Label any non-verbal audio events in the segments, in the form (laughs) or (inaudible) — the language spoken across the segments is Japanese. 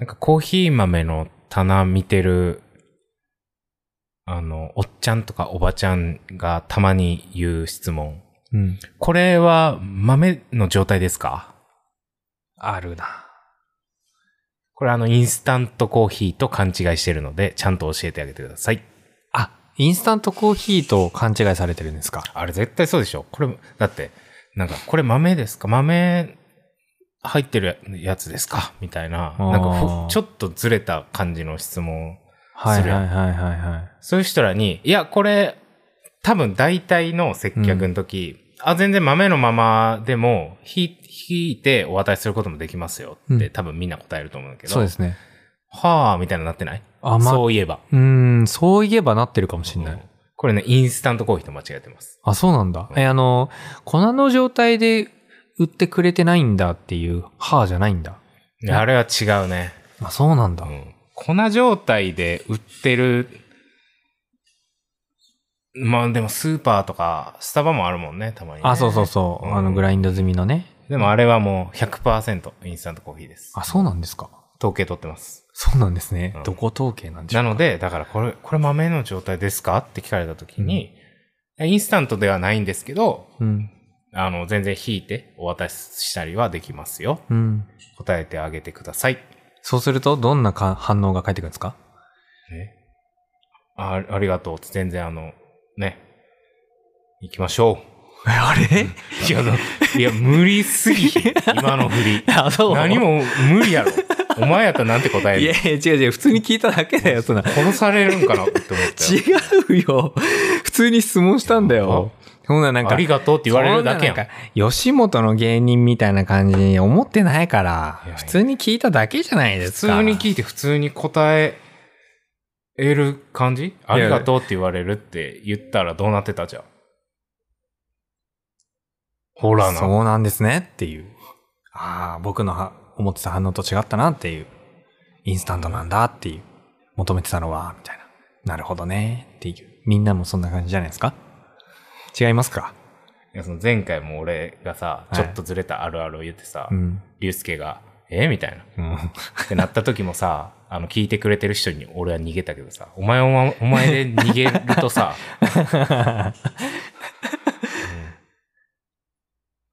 なんかコーヒー豆の棚見てる、あの、おっちゃんとかおばちゃんがたまに言う質問。うん。これは豆の状態ですか？あるな。これあの、インスタントコーヒーと勘違いしてるので、ちゃんと教えてあげてください。あ、インスタントコーヒーと勘違いされてるんですか？あれ絶対そうでしょこれ、だって、なんか、これ豆ですか？豆入ってるやつですか？みたいな、なんかふ、ちょっとずれた感じの質問。はいするはいはいはいはい。そういう人らに、いや、これ、多分大体の接客の時、あ、全然豆のままでも、ひ、引いてお渡しすることもできますよって、うん多分みんな答えると思うんだけど。そうですね。はあ、みたいななってない？あ、ま、そういえば。うーん、そういえばなってるかもしんない。これね、インスタントコーヒーと間違えてます。あ、そうなんだ。え、あの、粉の状態で売ってくれてないんだっていう、はあじゃないんだ。あれは違うね。あ、そうなんだ。うん粉状態で売ってる、まあでもスーパーとかスタバもあるもんね、たまに、ね。あ、そうそうそう。うんあの、グラインド済みのね。でもあれはもう100%インスタントコーヒーです。あ、そうなんですか。統計取ってます。そうなんですね。うんどこ統計なんでしょうかなので、だからこれ、これ豆の状態ですか？って聞かれた時に、インスタントではないんですけど、うん。あの、全然引いてお渡ししたりはできますよ。うん。答えてあげてください。そうすると、どんなか反応が返ってくるんですか？ね。あありがとう全然あの、ね。行きましょう。え、あれ？いや、いや、無理すぎひん。(laughs) 今の振り。あ、そう？何も無理やろ。お前やったらなんて答える？いやいや、違う違う。普通に聞いただけだよ、そんな。殺されるんかなって思ったよ。違うよ。普通に質問したんだよ。そんななんか。ありがとうって言われるだけやん。んか吉本の芸人みたいな感じに思ってないから普通に聞いただけじゃないで普すか。通に聞いて普通に答える感じ？ありがとうって言われるって言ったらどうなってたじゃん。ほらな。そうなんですねっていう。ああ、僕のは思ってた反応と違ったなっていう。インスタントなんだっていう。求めてたのは、みたいな。なるほどねっていう。みんなもそんな感じじゃないですか？違いますか？いやその前回も俺がさ、はいちょっとずれたあるあるを言ってさ、うん。竜介が、え？みたいな。うん。ってなった時もさ、(laughs) あの、聞いてくれてる人に俺は逃げたけどさ、お前お前お前で逃げるとさ、(laughs)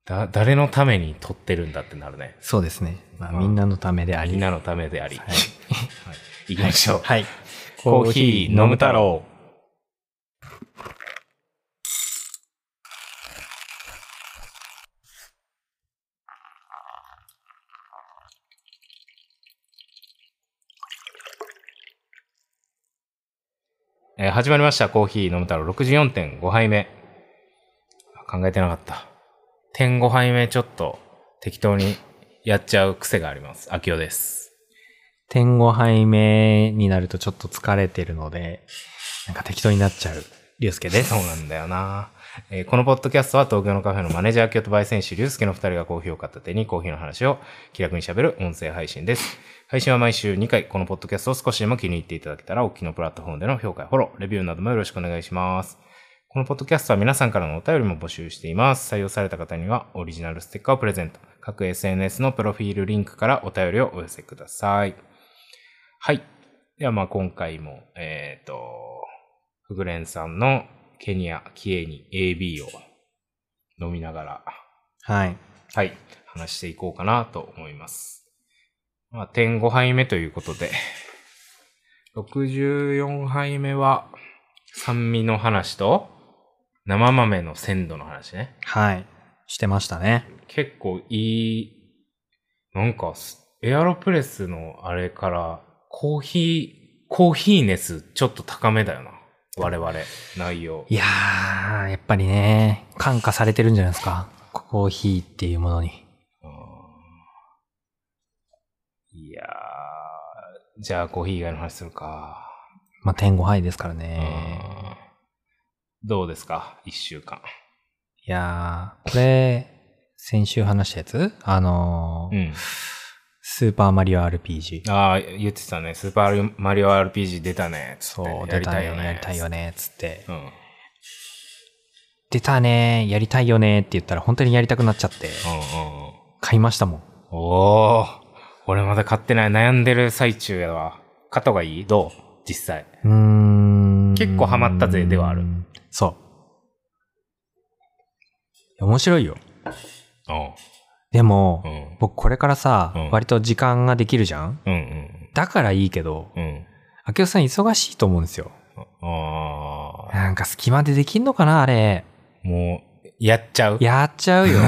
だ、誰のために撮ってるんだってなるね。そうですね。まあ、うんみんなのためであり。みんなのためであり。はいはい。行きましょう。はい。コーヒー飲む太郎。えー始まりました。コーヒー飲む太郎64.5杯目。考えてなかった。点5杯目ちょっと適当にやっちゃう癖があります。秋代です。点5杯目になるとちょっと疲れてるので、なんか適当になっちゃう、りゅうすけです。そうなんだよな。えーこのポッドキャストは東京のカフェのマネージャー京都焙煎師龍介の二人がコーヒーを片手にコーヒーの話を気楽に喋る音声配信です。配信は毎週2回、このポッドキャストを少しでも気に入っていただけたら、お聞きのプラットフォームでの評価やフォロー、レビューなどもよろしくお願いします。このポッドキャストは皆さんからのお便りも募集しています。採用された方にはオリジナルステッカーをプレゼント。各 SNS のプロフィールリンクからお便りをお寄せください。はい。ではまあ今回も、えっ、と、フグレンさんのケニア、キエニ、AB を飲みながら、はい。はい、話していこうかなと思います。まあ、点5杯目ということで、64杯目は、酸味の話と、生豆の鮮度の話ね。はい。してましたね。結構いい、なんかす、エアロプレスのあれから、コーヒー、コーヒー熱ちょっと高めだよな。我々、内容。いやー、やっぱりね、感化されてるんじゃないですか。コーヒーっていうものに。いやー、じゃあコーヒー以外の話するか。まあ、点5杯ですからね。どうですか？一週間。いやー、これ、先週話したやつ？あのーん。スーパーマリオ RPG。ああ、言ってたね。スーパーマリオ RPG 出たね。そう、や出たね。やりたいよね。つって。うん。うん出たね。やりたいよね。って言ったら本当にやりたくなっちゃって。うんうん。買いましたもん。おー。俺まだ買ってない。悩んでる最中やわ。買った方がいい？どう？実際。うーん。結構ハマったぜではある。そう。面白いよ。うん。でも、うん。僕これからさ、うん割と時間ができるじゃん？うんうん。だからいいけど、うん。明夫さん忙しいと思うんですよ。ああ。なんか隙間でできんのかなあれ。もう、やっちゃう？やっちゃうよ。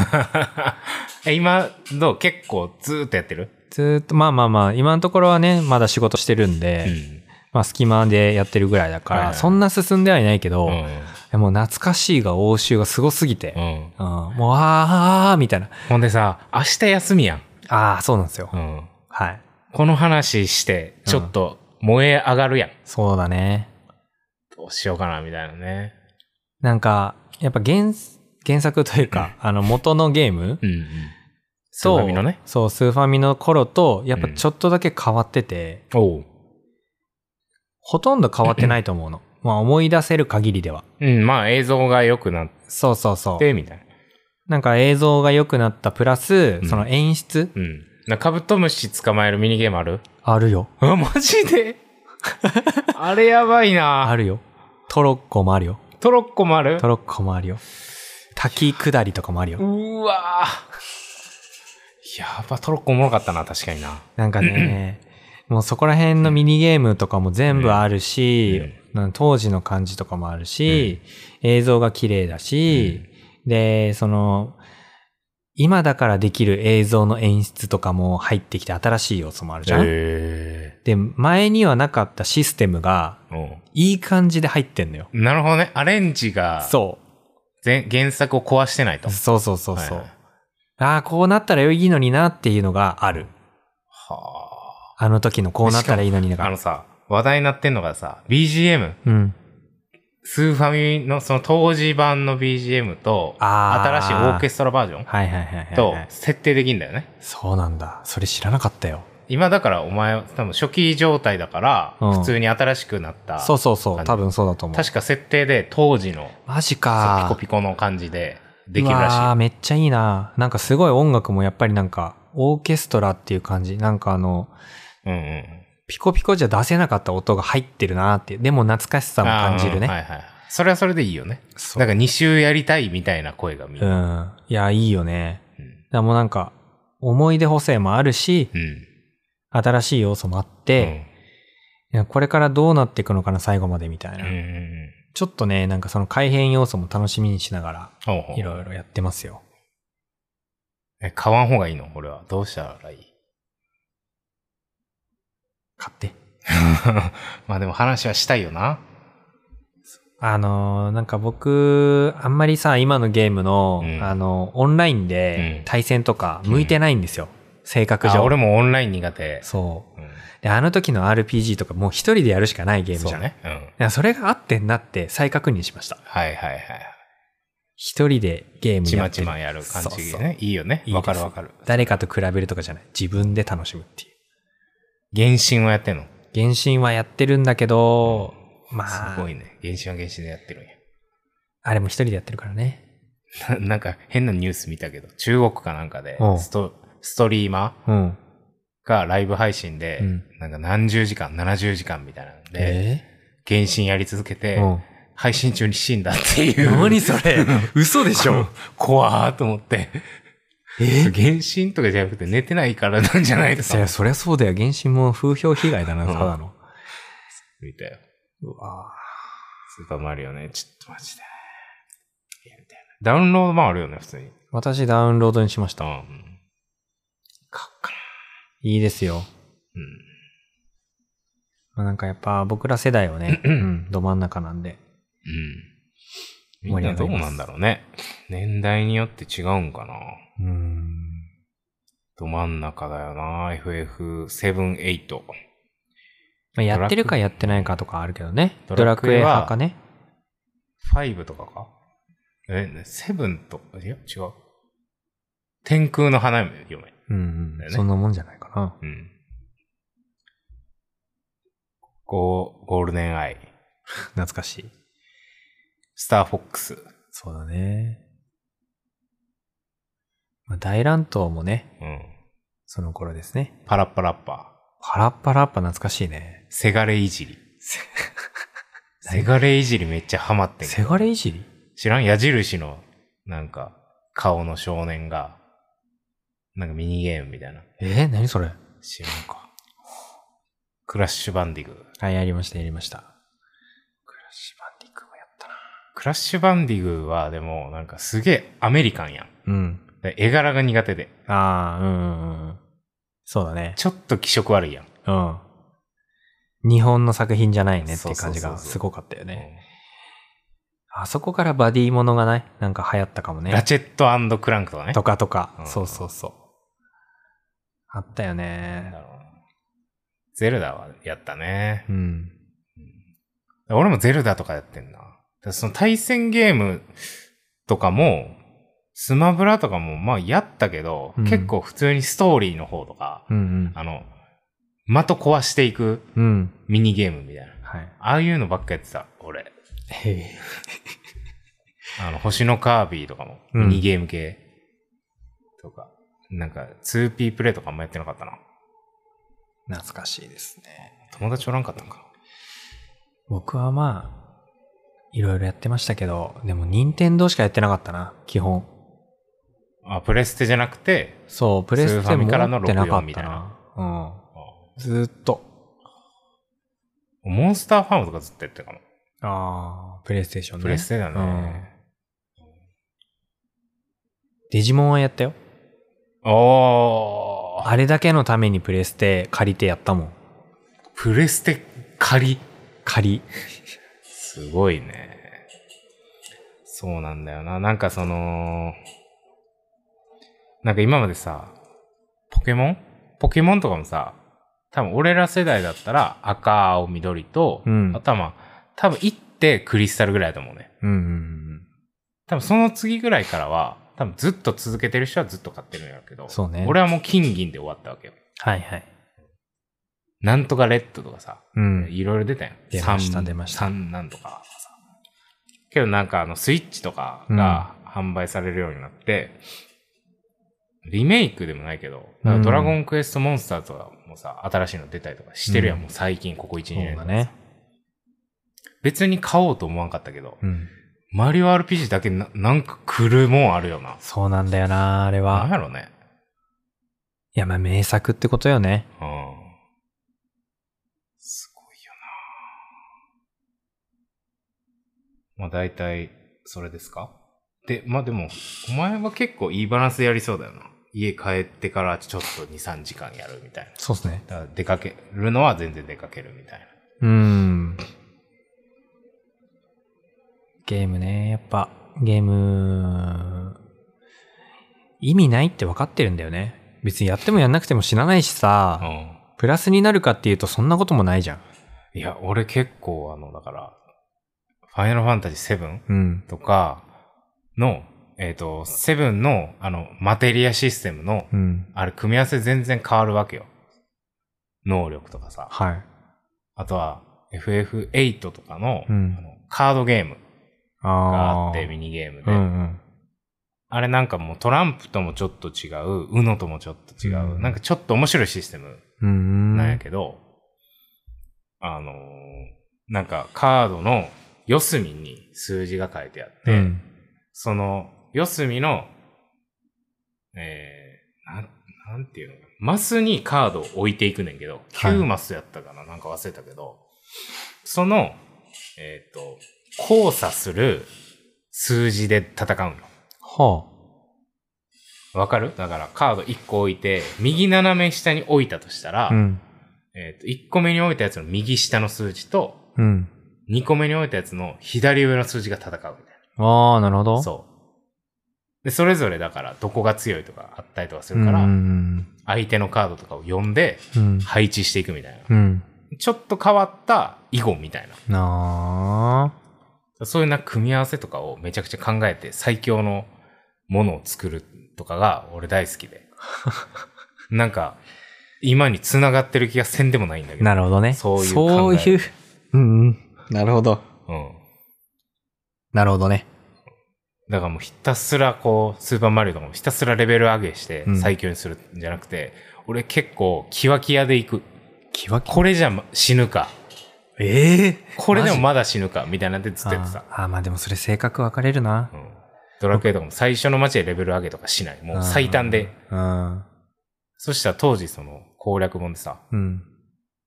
(laughs) え、今、どう？結構ずーっとやってる？ずーっと、まあまあまあ、今のところはね、まだ仕事してるんで、ん。まあ隙間でやってるぐらいだから、そんな進んではいないけど、うん。でも懐かしいが応酬がすごすぎて、うん。うん、もう、あー、みたいな。ほんでさ、明日休みやん。あー、そうなんですよ。うん。はい。この話して、ちょっと燃え上がるやん。そうだね。どうしようかな、みたいなね。なんか、やっぱ原、原作というか、あの元のゲームうんうん。スーと、ファミのね。そう、スーファミの頃と、やっぱちょっとだけ変わってて、おう。ほとんど変わってないと思うの。(clears throat) まあ思い出せる限りでは。うん、まあ映像が良くなっそうそうそう。て、みたいな。なんか映像が良くなったプラス、うんその演出、うん。なカブトムシ捕まえるミニゲームある？あるよ。あ、マジで？(laughs) あれやばいなあるよ。トロッコもあるよ。トロッコもある？トロッコもあるよ。滝下りとかもあるよ。うわぁ。やば、トロッコおもろかったな、確かにな。なんかね、(clears throat) もうそこら辺のミニゲームとかも全部あるし、なん当時の感じとかもあるし、映像が綺麗だし、で、その、今だからできる映像の演出とかも入ってきて新しい要素もあるじゃん？へで、前にはなかったシステムがーいい感じで入ってんのよ。うんなるほどね。アレンジが、そぜ原作を壊してないとう。。そうそうそうそう。はいはいああ、こうなったらいいのになっていうのがある。はあの時のこうなったらいいのになあ。のさ、話題になってんのがさ、BGM。うん。スーファミのその当時版の BGM と、新しいオーケストラバージョンはいはいはいはい、とはい。設定できんだよね。そうなんだ。それ知らなかったよ。今だからお前、多分初期状態だから、うん普通に新しくなった。そうそうそう。感じ多分そうだと思う。確か設定で当時のマジそうか。ピコピコの感じでできるらしい。めっちゃいいな。なんかすごい音楽もやっぱりなんか、オーケストラっていう感じ。なんかあの、うんうん。ピコピコじゃ出せなかった音が入ってるなっていう。でも懐かしさも感じるね。はいはい。それはそれでいいよね。そうだから2週やりたいみたいな声が見る。ううん。ん。いや、いいよね。でもなんか、思い出補正もあるし、うん。新しい要素もあって、いやこれからどうなっていくのかな、最後までみたいうん。な。うんうんうん。ちょっとね、なんかその改変要素も楽しみにしながら、いろいろやってますよ。え、買わん方がいいの？俺は。どうしたらいい？買って。(laughs) まあでも話はしたいよな。あのーなんか僕、あんまりさ、今のゲームの、うんあの、オンラインうんで対戦とか向いてないんですよ。性格上。あ俺もオンライン苦手。そう。うんで、あの時の RPG とかもう一人でやるしかないゲームじゃん。そうね。うん。それがあってんなって再確認しました。はいはいはい。一人でゲームちやってるまちまやる感じそうそうね。いいよね。わかるわかる。誰かと比べるとかじゃない。自分で楽しむっていう。原神をやってんの原神はやってるんだけど、まあ、すごいね。原神は原神でやってるんや。あれも一人でやってるからね。な (laughs) なんか変なニュース見たけど、中国かなんかでうんスト、ストリーマうん。ーがライブ配信で、うんなんか何十時間、70時間みたいなんで、え原神やり続けて、うん配信中に死んだっていう。何それ？(laughs) 嘘でしょ？怖ーと思って。え？原神とかじゃなくて寝てないからなんじゃないですかそりゃ、そりゃそうだよ。原神も風評被害だな、うんただの。見たよ。うわスーパーマリオね。ちょっとマジで。ダウンロードもあるよね、普通に。私ダウンロードにしました。うん。いいですよ。な。まあなんかやっぱ僕ら世代はね、(clears throat) うん、ど真ん中なんで。うん。うん。みんなどうなんだろうね。年代によって違うんかな。うん。ど真ん中だよな。FF7、8。まあ、やってるかやってないかとかあるけどね。ドドラクエ派かね。5とかか？え、7と、いや、違う。天空の花嫁。うん、ねそんなもんじゃないかな。うん。ゴー、ゴールデンアイ。(laughs) 懐かしい。スターフォックス。そうだね。まあ、大乱闘もね、うん。その頃ですね。パラッパラッパパラッパラッパ懐かしいね。ー。せがれいじり。(laughs) せがれいじりめっちゃハマってんけどせがれいじり？知らん？矢印の、なんか、顔の少年が、なんかミニゲームみたいな。えー、何それ？知らんか。クラッシュバンディグー。はい、やりました、やりました。クラッシュバンディクもやったな。クラッシュバンディグーはでも、なんかすげえアメリカンやん。うん。で絵柄が苦手で。ああ、うんうんうん。そうだね。ちょっと気色悪いやん。うん。日本の作品じゃないねっていう感じがすごかったよね。あそこからバディものがない？なんか流行ったかもね。ラチェットクランクとかね。とかとかう。んそうそうそう。あったよなね。ゼルダはやったね。うん。俺もゼルダとかやってんな。その対戦ゲームとかも、スマブラとかもまあやったけど、うん結構普通にストーリーの方とか、うんあの、的壊していくうん。うん。ミニゲームみたいな。はい。ああいうのばっかやってた、俺。あの、星のカービィとかも、うんミニゲーム系なんか 2P プレイとかあんまやってなかったな。懐かしいですね。友達おらんかったんか。僕はまあ、いろいろやってましたけど、でも任天堂しかやってなかったな、基本。あ、プレステじゃなくて、そう、プレステ持ってなか64ったみたいなな。うん。ずーっと。モンスターファームとかずっとやってたかも。ああ、プレイステーションね。プレステだね。デジモンはやったよ。おー。あれだけのためにプレステ借りてやったもん。プレステ借り？借り。すごいね。そうなんだよな。なんかその、なんか今までさ、ポケモン？ポケモンとかもさ、多分俺ら世代だったら赤、青、緑と、うんあとはまあ、多分行ってクリスタルぐらいだと思うね。うんうん多分その次ぐらいからは、多分ずっと続けてる人はずっと買ってるんやけど、そうね俺はもう金銀で終わったわけよ。はいはい。なんとかレッドとかさ、うん。いろいろ出たやん。出ました三出ました三なんとかさ。けどなんかあのスイッチとかが販売されるようになって、リメイクでもないけど、ドラゴンクエストモンスターとかもさ、新しいの出たりとかしてるやん、うんもう最近ここ1、そ2年うだね。別に買おうと思わんかったけど、うん。マリオ RPG だけななんか来るもんあるよな。そうなんだよな、あれなんは。やろね。いや、まあ名作ってことよね。うん。すごいよな。まあ大体、それですか？で、まあでも、お前は結構いいバランスやりそうだよな。家帰ってからちょっと2、3時間やるみたいな。そうっすね。だから出かけるのは全然出かけるみたいな。うん。ゲームね、やっぱ、ゲーム、意味ないって分かってるんだよね。別にやってもやんなくても死なないしさ、うん。プラスになるかっていうとそんなこともないじゃん。いや、俺結構あの、だから、ファイナルファンタジー7うん。とかの、えっ、と、7の、あの、マテリアシステムの、うん。あれ、組み合わせ全然変わるわけよ。能力とかさ。はい。あとは、FF8 とかの,、うんあのカードゲームがあって、ミニゲームで。うんうん。あれなんかもうトランプともちょっと違う、UNO ともちょっと違う、うんなんかちょっと面白いシステムうん。なんやけど、あのーなんかカードの四隅に数字が書いてあって、うん。その四隅の、えー、なん、なんていうの？マスにカードを置いていくねんけど、はい9マスやったかな、なんか忘れたけど、その、えっ、と、交差する数字で戦うの。はわかる？だからカード1個置いて、右斜め下に置いたとしたら、あ。うん。えっ、と、1個目に置いたやつの右下の数字と、うん。2個目に置いたやつの左上の数字が戦うみたいああ、なるほど。な。そう。で、それぞれだから、どこが強いとかあったりとかするから、うん。相手のカードとかを読んで、うん。配置していくみたいな。うん。ちょっと変わった囲碁みたいな。なあ。そういうな組み合わせとかをめちゃくちゃ考えて最強のものを作るとかが俺大好きで。(laughs) なんか、今に繋がってる気がせんでもないんだけど。なるほどね。そういうそういう。うんうん。なるほど。うん。なるほどね。だからもうひたすらこう、スーパーマリオとかもひたすらレベル上げしてうん最強にするんじゃなくて、俺結構キワキワで行く。キワキこれじゃ死ぬか。ええこれでもまだ死ぬか。みたいなんでずっとやってた。あーあー、まあでもそれ性格分かれるなう。ん。ドラクエとかも最初の街でレベル上げとかしない。もう最短で。うん。そしたら当時その攻略本でさ、うん。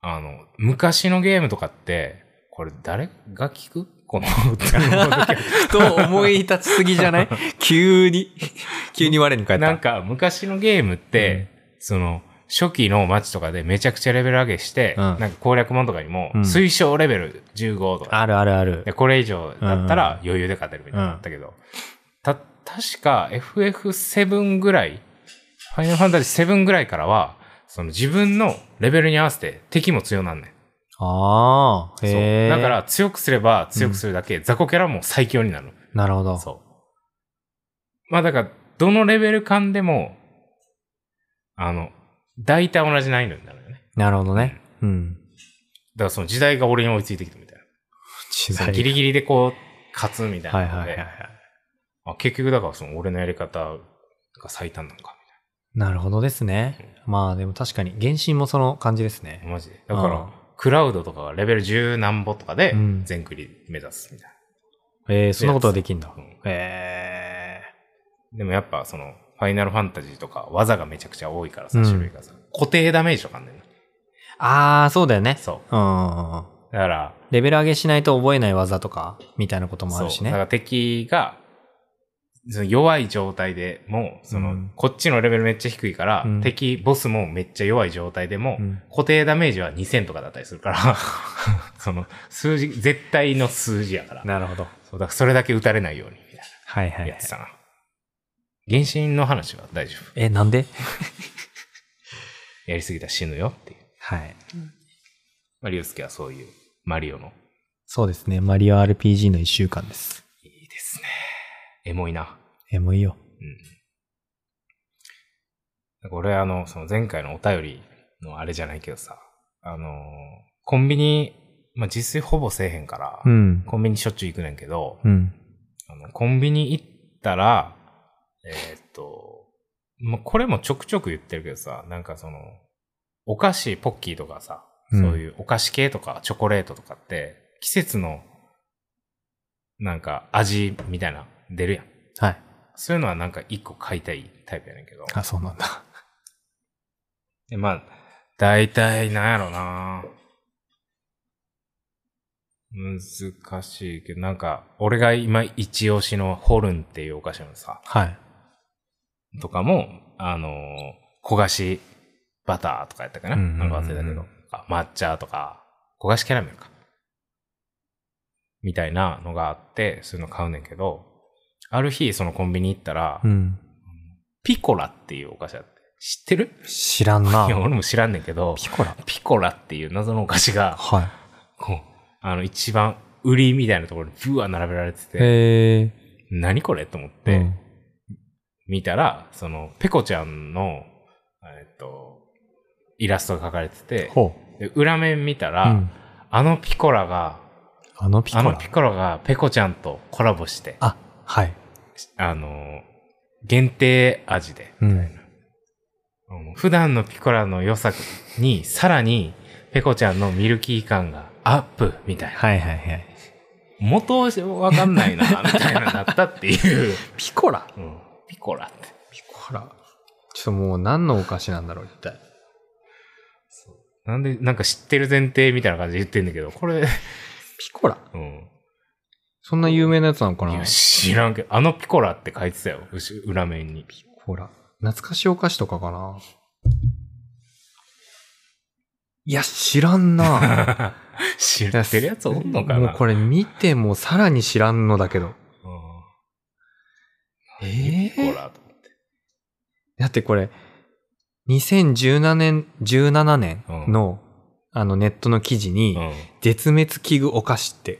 あの、昔のゲームとかって、これ誰が聞く？この歌の (laughs) と思い立ちすぎじゃない？(laughs) 急に、(laughs) 急に我に返った。なんか昔のゲームって、その、初期の街とかでめちゃくちゃレベル上げして、うんなんか攻略本とかにも、うん推奨レベル15とか、あるあるあるで。これ以上だったら余裕で勝てるみたいなったけど、た、確か FF7 ぐらい、ファイナルファンタジー7ぐらいからは、その自分のレベルに合わせて敵も強なんねん。ああ、へえ。だか、ら強くすれば強くするだけ、雑魚キャラも最強になる。なるほど。そう。まあだから、どのレベル間でも、あの、大体同じ難易度になるよね。なるほどね。うん。だからその時代が俺に追いついてきたみたいな。時代ギリギリでこう、勝つみたいはいなので、はいはいはい。あ結局だからその俺のやり方が最短なのかなるほどですね。まあでも確かに、原神もその感じですねみたい。な。マジで。だからうん、クラウドとかがレベル10何歩とかでうん全クリ目指すみたいえー、そんなことができんだな。。うんえでもやっぱその、ファイナルファンタジーとか技がめちゃくちゃ多いからさ、うん種類がさ、固定ダメージとかあんねんな。ー。ああ、そうだよね。そう。うん。だから、レベル上げしないと覚えない技とか、みたいなこともあるしね。そうだから敵が、その弱い状態でも、その、うんこっちのレベルめっちゃ低いから、うん敵、ボスもめっちゃ弱い状態でも、うん固定ダメージは2000とかだったりするから、(laughs) その、数字、絶対の数字やから。なるほど。そう、だからそれだけ打たれないように、みたいはいはい、はないや。ってたな。原神の話は大丈夫。え、なんで？(laughs) やりすぎたら死ぬよっていう。はい。まあ、リュウスケはそういう、マリオの。そうですね。マリオ RPG の一週間です。いいですね。エモいな。え、もういいよ。うん。なんか俺あの、その前回のお便りのあれじゃないけどさ、あのーコンビニ、まあ、実際ほぼせえへんから、うん。コンビニしょっちゅう行くねんけど、うん。あのコンビニ行ったら、えーっと、まあ、これもちょくちょく言ってるけどさ、なんかその、お菓子、ポッキーとかさ、うんそういうお菓子系とかチョコレートとかって、季節の、なんか味みたいな、出るやん。はい。そういうのはなんか一個買いたいタイプやねんけど。あ、そうなんだ。でまあ、大体なんやろな難しいけど、なんか、俺が今一押しのホルンっていうお菓子のさ、はい。とかも、あのー焦がしバターとかやったかな、うん忘れたけど、あ抹茶とか、焦がしキャラメルか。みたいなのがあって、そういうの買うねんけど、ある日そのコンビニ行ったら、うん。ピコラっていうお菓子あって、知ってる？知らんな。いや、俺も知らんねんけど、ピコラ？ピコラっていう謎のお菓子が、はこう、あの、一番売りみたいなところにブワー並べられてい。て、へえ。何これ？と思っうて、ん見たら、その、ペコちゃんの、えっと、イラストが描かれてて、ほで裏面見たう。ら、うん。あのピコラが、あのピコラ。あのピコラがペコちゃんとコラボして、あ、はい。あの、限定味で、うん普段のピコラの良さに、さらに、ペコちゃんのミルキー感がアップみたいな。はいはいはい。元わかんないな、みたいななったっていう。(laughs) ピコラ？うん、ピコラって。ピコラ。ちょっともう何のお菓子なんだろう、一体。なんで、なんか知ってる前提みたいな感じで言ってんだけど、これ、ピコラ？うん。そんな有名なやつなのかな？知らんけど、あのピコラって書いてたよ、後裏面に。ピコラ。懐かしいお菓子とかかな？いや、知らんな (laughs) 知ってるやつおんのかな？もうこれ見てもさらに知らんのだけど。うんえピコラと。だってこれ、2017年、17年の、あのネットの記事に、うん。絶滅危惧お菓子って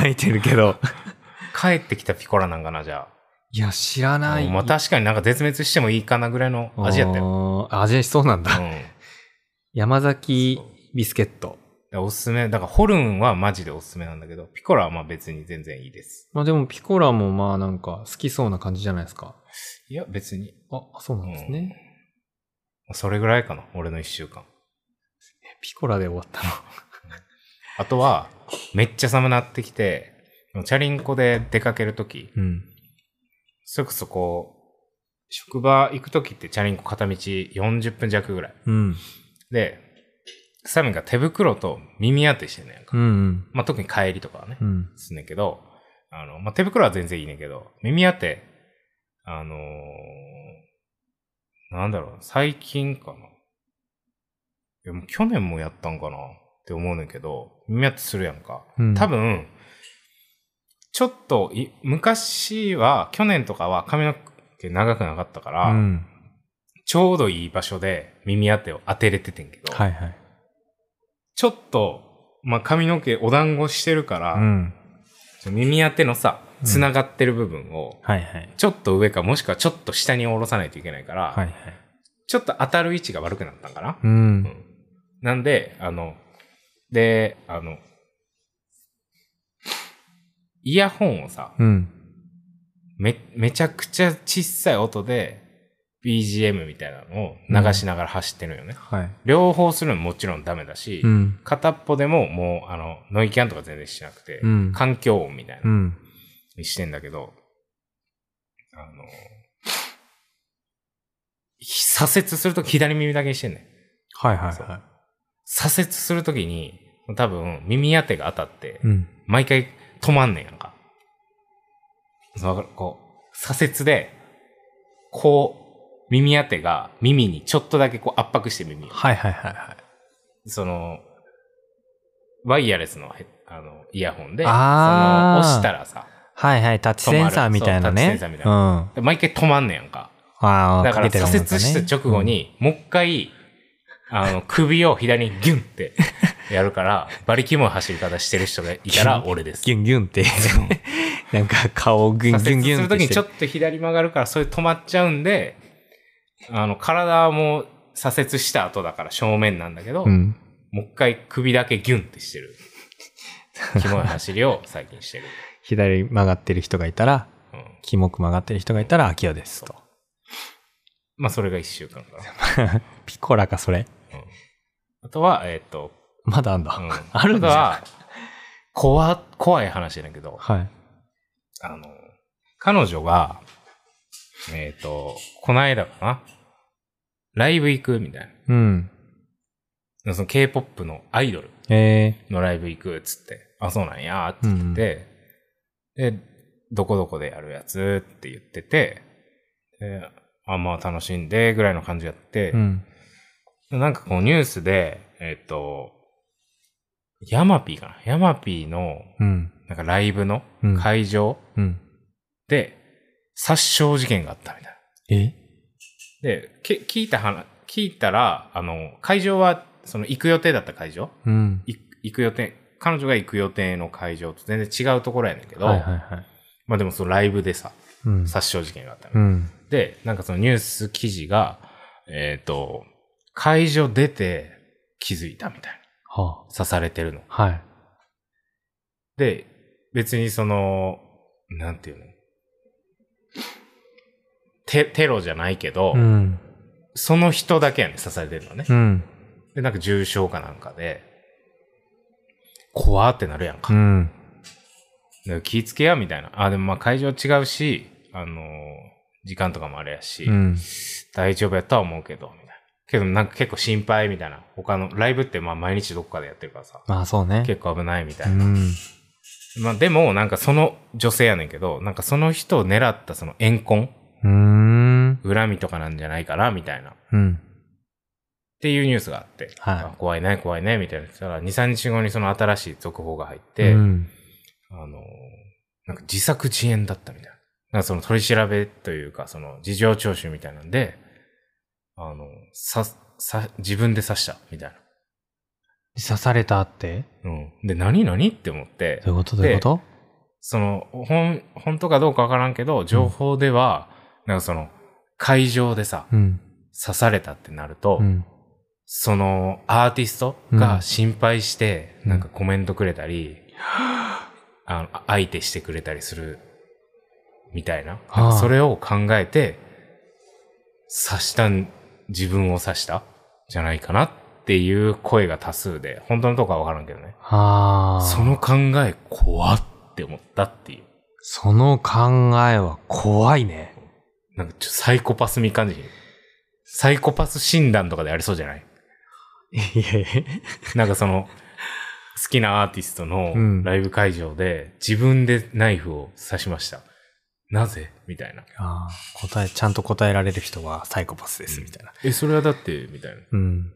書いてるけど、(laughs) 帰ってきたピコラなんかな、じゃいや、知らあ。ない。まあ確かになんか絶滅してもいいかなぐらいの味やったよ。よ。味しそうなんだ。うん。山崎ビスケット。おすすめ。だからホルンはマジでおすすめなんだけど、ピコラはまあ別に全然いいです。まあでもピコラもまあなんか好きそうな感じじゃないですか。いや、別に。あ、そうなんですね。それぐらいかな、俺の一週間。ピコラで終わったの？あとは、めっちゃ寒なってきて、チャリンコで出かけるとき、うん。それこそこう、職場行くときってチャリンコ片道40分弱ぐらい。うん。で、サミが手袋と耳当てしてんねんか。うんうん。まあ、特に帰りとかはね、うん。すんねんけど、あの、まあ、手袋は全然いいねんけど、耳当て、あのーなんだろう、最近かな。いや、もう去年もやったんかなって思うねんけど、耳当てするやんか。うん多分、ちょっとい、昔は、去年とかは髪の毛長くなかったから、うん。ちょうどいい場所で耳当てを当てれててんけど、はいはい。ちょっと、まあ、髪の毛お団子してるから、うん。耳当てのさ、うんつながってる部分を、はいはい。ちょっと上かもしくはちょっと下に下ろさないといけないから、はいはい。ちょっと当たる位置が悪くなったんかな？う。うんんなんで、あの、で、あの、イヤホンをさ、うん。め、めちゃくちゃ小さい音で BGM みたいなのを流しながら走ってるよね。はい。両方するのももちろんダメだし、うん。片っぽでももう、あの、ノイキャンとか全然しなくて、うん環境音みたいなう、ん。にしてんだけど、あの、左折するとき左耳だけにしてんねん。はいはいは左折するときに、多分耳当てが当たってい。、うん。毎回止まんねんやんか。わかるこう、左折で、こう、耳当てが耳にちょっとだけこう圧迫して耳を。はいはいはいはい。その、ワイヤレスのヘあのイヤホンで、その押したらさ、はいはい。タッチセンサーみたいなね。タッチセンサーみたいな。で毎回止まんねんやんか。うん。ああ、だから左折した直後、に、もう一回、あの、首を左にギュンってやるから、馬力も走り方してる人がいたら俺です。ギュンギュンって。(laughs) なんか顔をギュンギュンギュン左折するときにちょ。っと左曲がるから、それ止まっちゃうんで、あの、体も左折した後だから正面なんだけど、うん。もう一回首だけギュンってしてる。キモい走りを最近してる。左曲がってる人がいたら、うん。キモく曲がってる人がいたら、秋代ですと。まあ、それが一週間かな。(laughs) ピコラか、それ。あとは、えっ、と、まだあんだ。うん、(laughs) あるんだ。あとは、怖、怖い話だけど、はい。あの、彼女が、えっ、と、この間かな、ライブ行くみたいうん。な。その K-POP のアイドルえのライブ行くっつって、あ、そうなんや、って言って、で、どこどこでやるやつって言ってて、で、あ、まあ楽しんで、ぐらいの感じやってー。う、ん。なんかこうニュースで、えっ、と、ヤマピーかな？ヤマピーの、うん。なんかライブのうん会場うん。で、殺傷事件があったみたいな。え？で、け聞いた話、聞いたら、あの、会場は、その行く予定だった会場？うん。い行く予定、彼女が行く予定の会場と全然違うところやねんけど、はいはいはい。まあでもそのライブでさ、うん。殺傷事件があったの、うん。で、なんかそのニュース記事が、えっ、と、会場出て気づいたみたいな。は刺されてるの。あ。はい。で、別にその、なんていうの？テテロじゃないけど、うん。その人だけやね、刺されてるのね。うん。で、なんか重症かなんかで、怖ってなるやんか。うん。で気ぃつけや、みたいな。あ、でもまあ会場違うし、あのー時間とかもあれやし、うん。大丈夫やとは思うけど、みたいな。けどなんか結構心配みたいな。他の、ライブってまあ毎日どっかでやってるからさ、まあそうね。結構危ないみたういな。ん。まあでも、なんかその女性やねんけど、なんかその人を狙ったその怨恨うーん。恨みとかなんじゃないかなみたいな。っうん。ていうニュースがあって、はいあ怖いね、怖いね、みたいな。そしたら2、3日後にその新しい続報が入って、うん。あのーなんか自作自演だったみたいな。なんかその取り調べというか、その事情聴取みたいなんで、あの、さ、さ、自分で刺した、みたい刺されたって？な。うん。で、何何？って思ってどう、いうこと？どういうこと？その、本、本当かどうかわからんけど、情報では、なんかその、会場でさ、うん。刺されたってなると、うん。その、アーティストが心配して、うんなんかコメントくれたり、(laughs) あの、相手してくれたりする、みたいな。はあなそれを考えて、刺したん自分を指した？じゃないかなっていう声が多数で、本当のとこはわからんけどね。その考え怖って思ったっていう。その考えは怖いね。なんかちょっとサイコパス味感じ。サイコパス診断とかでありそうじゃない？いやいや。なんかその、好きなアーティストのうんライブ会場で自分でナイフを刺しました。なぜ？みたいな。ああ、答え、ちゃんと答えられる人はサイコパスです、みたいな。え、それはだって、みたいな。うん。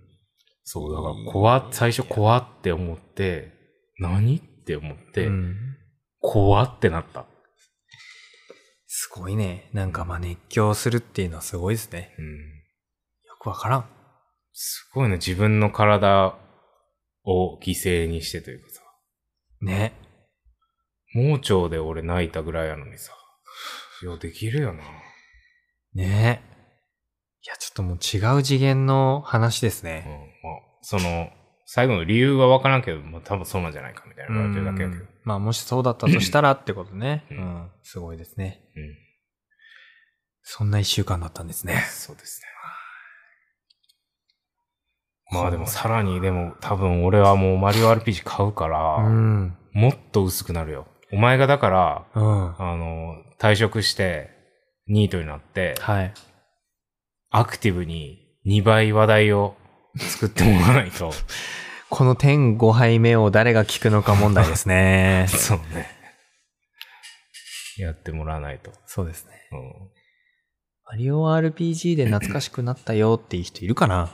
そう、だから怖っ、最初怖って思って、何？って思って、うん怖ってなった。すごいね。なんかまあ熱狂するっていうのはすごいですね。うん。よくわからん。すごいね、自分の体を犠牲にしてというかさ。ね。盲腸で俺泣いたぐらいやのにさ。ようできるよな。ねいや、ちょっともう違う次元の話ですうん。まあね。、その、最後の理由はわからんけど、まあ多分そうなんじゃないかみたいな言われてるだけやけど。うんまあもしそうだったとしたらってことね。ううんん。すごいですね。うん。そんな一週間だったんですね。そうですね。まあでもさらにでも多分俺はもうマリオ RPG 買うから、うん。もっと薄くなるよ。お前がだから、うん。あの、退職して、ニートになって、はい。アクティブに2倍話題を作ってもらわないと。(laughs) この点5杯目を誰が聞くのか問題ですね。(laughs) そうね。やってもらわないと。そうですね。うんマリオ RPG で懐かしくなったよっていう人いるかな？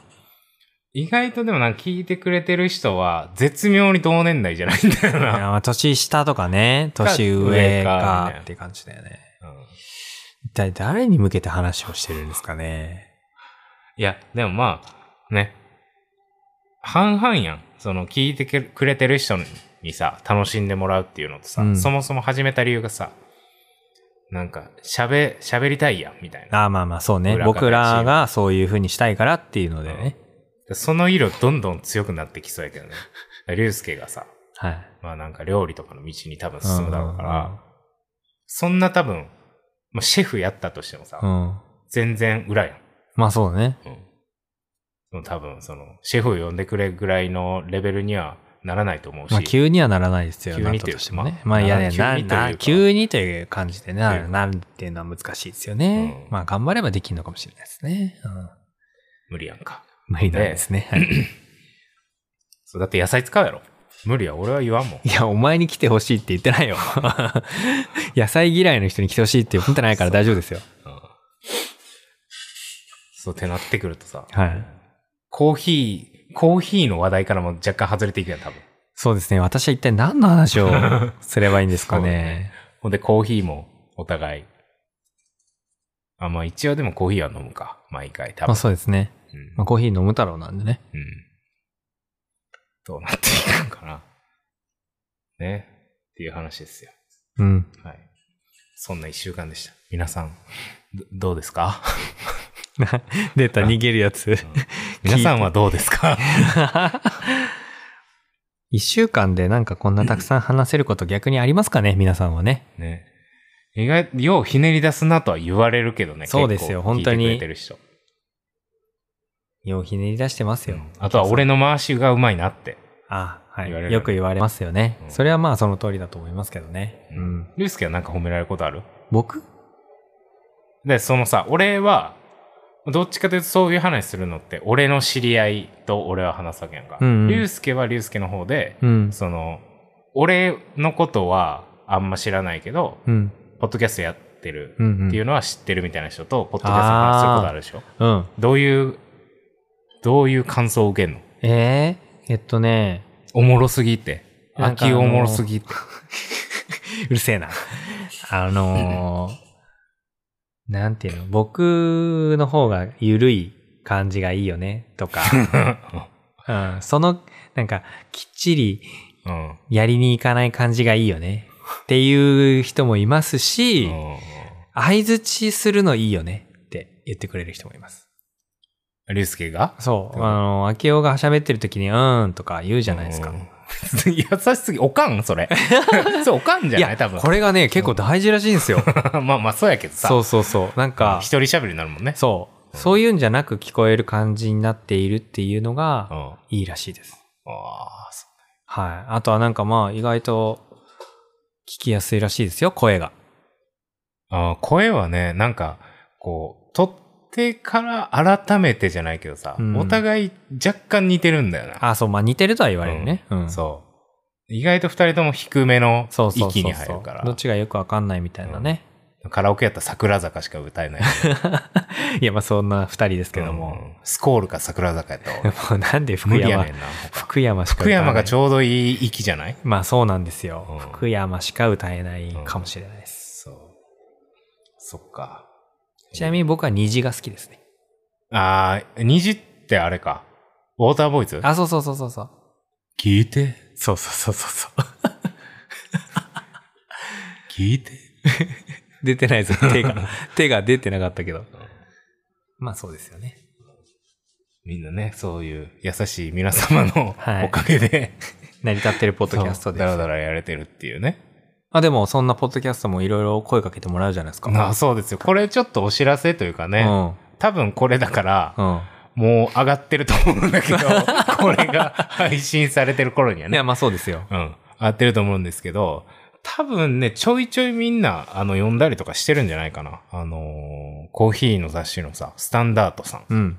意外とでもなんか聞いてくれてる人は、絶妙に同年代じゃないんだよいな。やまあ年下とかね、か年上上かって感じだよね。うん一体誰に向けて話をしてるんですかね？いや、でもまあ、ね。半々やん。その、聞いてくれてる人にさ、楽しんでもらうっていうのとさ、うんそもそも始めた理由がさ、なんか、喋、喋りたいやん、みたいな。ああまあまあそうね。僕らがそういう風にしたいからっていうのでね。その色どんどん強くなってきそうやけどね。(laughs) 竜介がさ、はい。まあなんか料理とかの道に多分進むだろうかうんら、そんな多分、まあ、シェフやったとしてもさ、うん。うん。全然裏やん。まあそうだね。うん。多分、その、シェフを呼んでくれぐらいのレベルにはならないと思うし。まあ急にはならないですよ。急にとしてもね。まあまあいやね、急なにというかな急にという感じでね、なるっていうのは難しいですよね。うんまあ頑張ればできるのかもしれないですね。うん。無理やんか。無理なんですね。はい (clears throat) そう、だって野菜使うやろ。無理や、俺は言わんもん。いや、お前に来てほしいって言ってないよ。(laughs) 野菜嫌いの人に来てほしいって言ってないから大丈夫ですよ。うんそうってなってくるとさ、はい。コーヒー、コーヒーの話題からも若干外れていくやん、多分。そうですね。私は一体何の話を (laughs) すればいいんですかね。ほんで、コーヒーもお互い。あ、まあ一応でもコーヒーは飲むか。毎回、多分。まあそうですね。うんまあコーヒー飲む太郎なんでね。うん。どうなっていくんかな。ね。っていう話ですよ。うん。はい。そんな一週間でした。皆さん、どどうですか？(laughs) 出た、逃げるやつ。皆さんはどうですか？(laughs) 一週間でなんかこんなたくさん話せること逆にありますかね？皆さんはね。ね。意外、ようひねり出すなとは言われるけどね。そうですよ本当に。ようひねり出してますよ。あとは俺の回しがうまいなって。あは言われるい。よく言われますよね。うんそれはまあその通りだと思いますけどね。ううんん。リュウスケはなんか褒められることある？僕？で、そのさ、俺は、どっちかというとそういう話するのって、俺の知り合いと俺は話すわけやんか。うんうんはリュウスケの方で、うん。その、俺のことはあんま知らないけど、うん。ポッドキャストやってるっていうのは知ってるみたいな人と、ポッドキャストの話することあるでしょ？うん。どういう、どういう感想を受けんの？えー、えっとね、おもろすぎて。秋おもろすぎて。(laughs) うるせえな。あのー、なんていうの、僕の方が緩い感じがいいよね、とか、(laughs) うん、その、なんか、きっちりうん。やりに行かない感じがいいよね、っていう人もいますし、うん。相づちするのいいよね、って言ってくれる人もいます。リュウスケが？そう、うんあの、秋夫が喋ってる時に、うーんとか言うじゃないですか。うん (laughs) 優しすぎ、おかん？それ。(laughs) それおかんじゃない？多分。これがね、結構大事らしいんですよ。(laughs) まあまあそうやけどさ。そうそうそう。なんか、一人喋りになるもんね。そう。そういうんじゃなく聞こえる感じになっているっていうのがいいらしいです。あ、そはい。あとはなんかまあ意外と聞きやすいらしいですよ、声が。あー声はね、なんか、こう、撮ってから改めてじゃないけどさ、うんお互い若干似てるんだよな。あ、そう、まあ似てるとは言われるね。うん。そう。意外と二人とも低めのそうそうそうそう息に入るから。どっちがよくわかんないみたいなね。カラオケやったら桜坂しか歌えない。(laughs) いや、まあそんな二人ですけども。うんスコールか桜坂やったらもうなんで福山。福山しか歌福えない。山がちょうどいい息じゃない？まあそうなんですよ。うん福山しか歌えないかもしれないです。そう。そっか。ちなみに僕は虹が好きですね。あー、虹ってあれか。ウォーターボーイズ？あ、そうそうそうそうそう。聞いて、そうそうそうそうそう。(laughs) 聞いて。出てないです。手が、(laughs) 手が出てなかったけど。まあそうですよね。みんなね、そういう優しい皆様のはいおかげで、(laughs) 成り立ってるポッドキャストでだらだらやれてるっていうね。あ、でもそんなポッドキャストもいろいろ声かけてもらうじゃないですか。あそうですよ。これちょっとお知らせというかね、多分これだから、うん。うん。もう上がってると思うんだけど、(laughs) これが配信されてる頃にはいや、ね、まあそうですよ。うん、上がってると思うんですけど、多分ね、ちょいちょいみんな、あの、読んだりとかしてるんじゃないかな。あのーコーヒーの雑誌のさ、スタンダードさんうん。